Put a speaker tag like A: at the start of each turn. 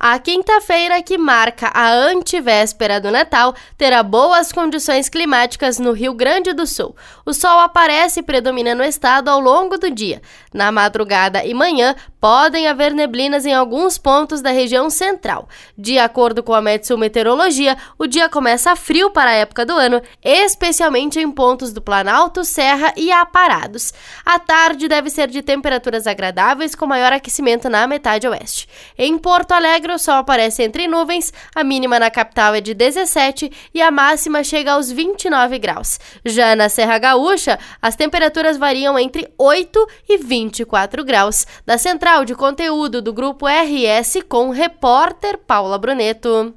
A: A quinta-feira, que marca a antivéspera do Natal, terá boas condições climáticas no Rio Grande do Sul. O sol aparece e predomina no estado ao longo do dia. Na madrugada e manhã, podem haver neblinas em alguns pontos da região central. De acordo com a Metsu Meteorologia, o dia começa frio para a época do ano, especialmente em pontos do Planalto, Serra e Aparados. A tarde deve ser de temperaturas agradáveis, com maior aquecimento na metade oeste. Em Porto Alegre, o sol aparece entre nuvens, a mínima na capital é de 17 e a máxima chega aos 29 graus. Já na Serra Gaúcha, as temperaturas variam entre 8 e 24 graus. Da central de conteúdo do grupo RS com repórter Paula Bruneto.